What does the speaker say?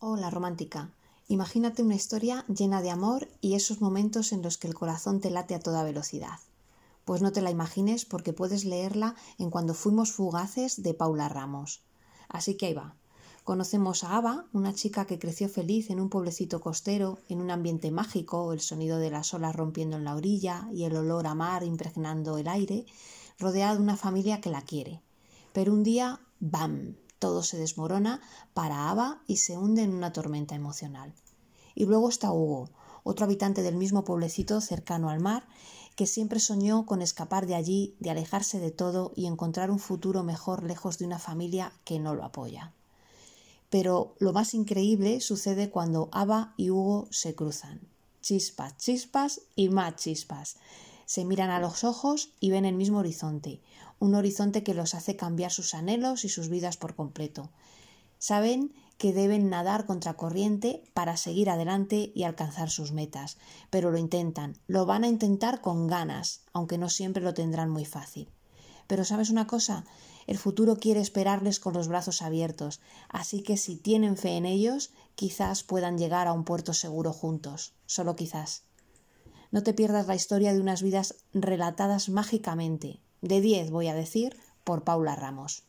Hola, romántica. Imagínate una historia llena de amor y esos momentos en los que el corazón te late a toda velocidad. Pues no te la imagines porque puedes leerla en Cuando fuimos fugaces de Paula Ramos. Así que ahí va. Conocemos a Ava, una chica que creció feliz en un pueblecito costero, en un ambiente mágico, el sonido de las olas rompiendo en la orilla y el olor a mar impregnando el aire, rodeada de una familia que la quiere. Pero un día, ¡bam! Todo se desmorona para Ava y se hunde en una tormenta emocional. Y luego está Hugo, otro habitante del mismo pueblecito cercano al mar, que siempre soñó con escapar de allí, de alejarse de todo y encontrar un futuro mejor lejos de una familia que no lo apoya. Pero lo más increíble sucede cuando Ava y Hugo se cruzan. Chispas, chispas y más chispas. Se miran a los ojos y ven el mismo horizonte, un horizonte que los hace cambiar sus anhelos y sus vidas por completo. Saben que deben nadar contracorriente para seguir adelante y alcanzar sus metas, pero lo intentan, lo van a intentar con ganas, aunque no siempre lo tendrán muy fácil. Pero sabes una cosa, el futuro quiere esperarles con los brazos abiertos, así que si tienen fe en ellos, quizás puedan llegar a un puerto seguro juntos, solo quizás. No te pierdas la historia de unas vidas relatadas mágicamente, de diez voy a decir, por Paula Ramos.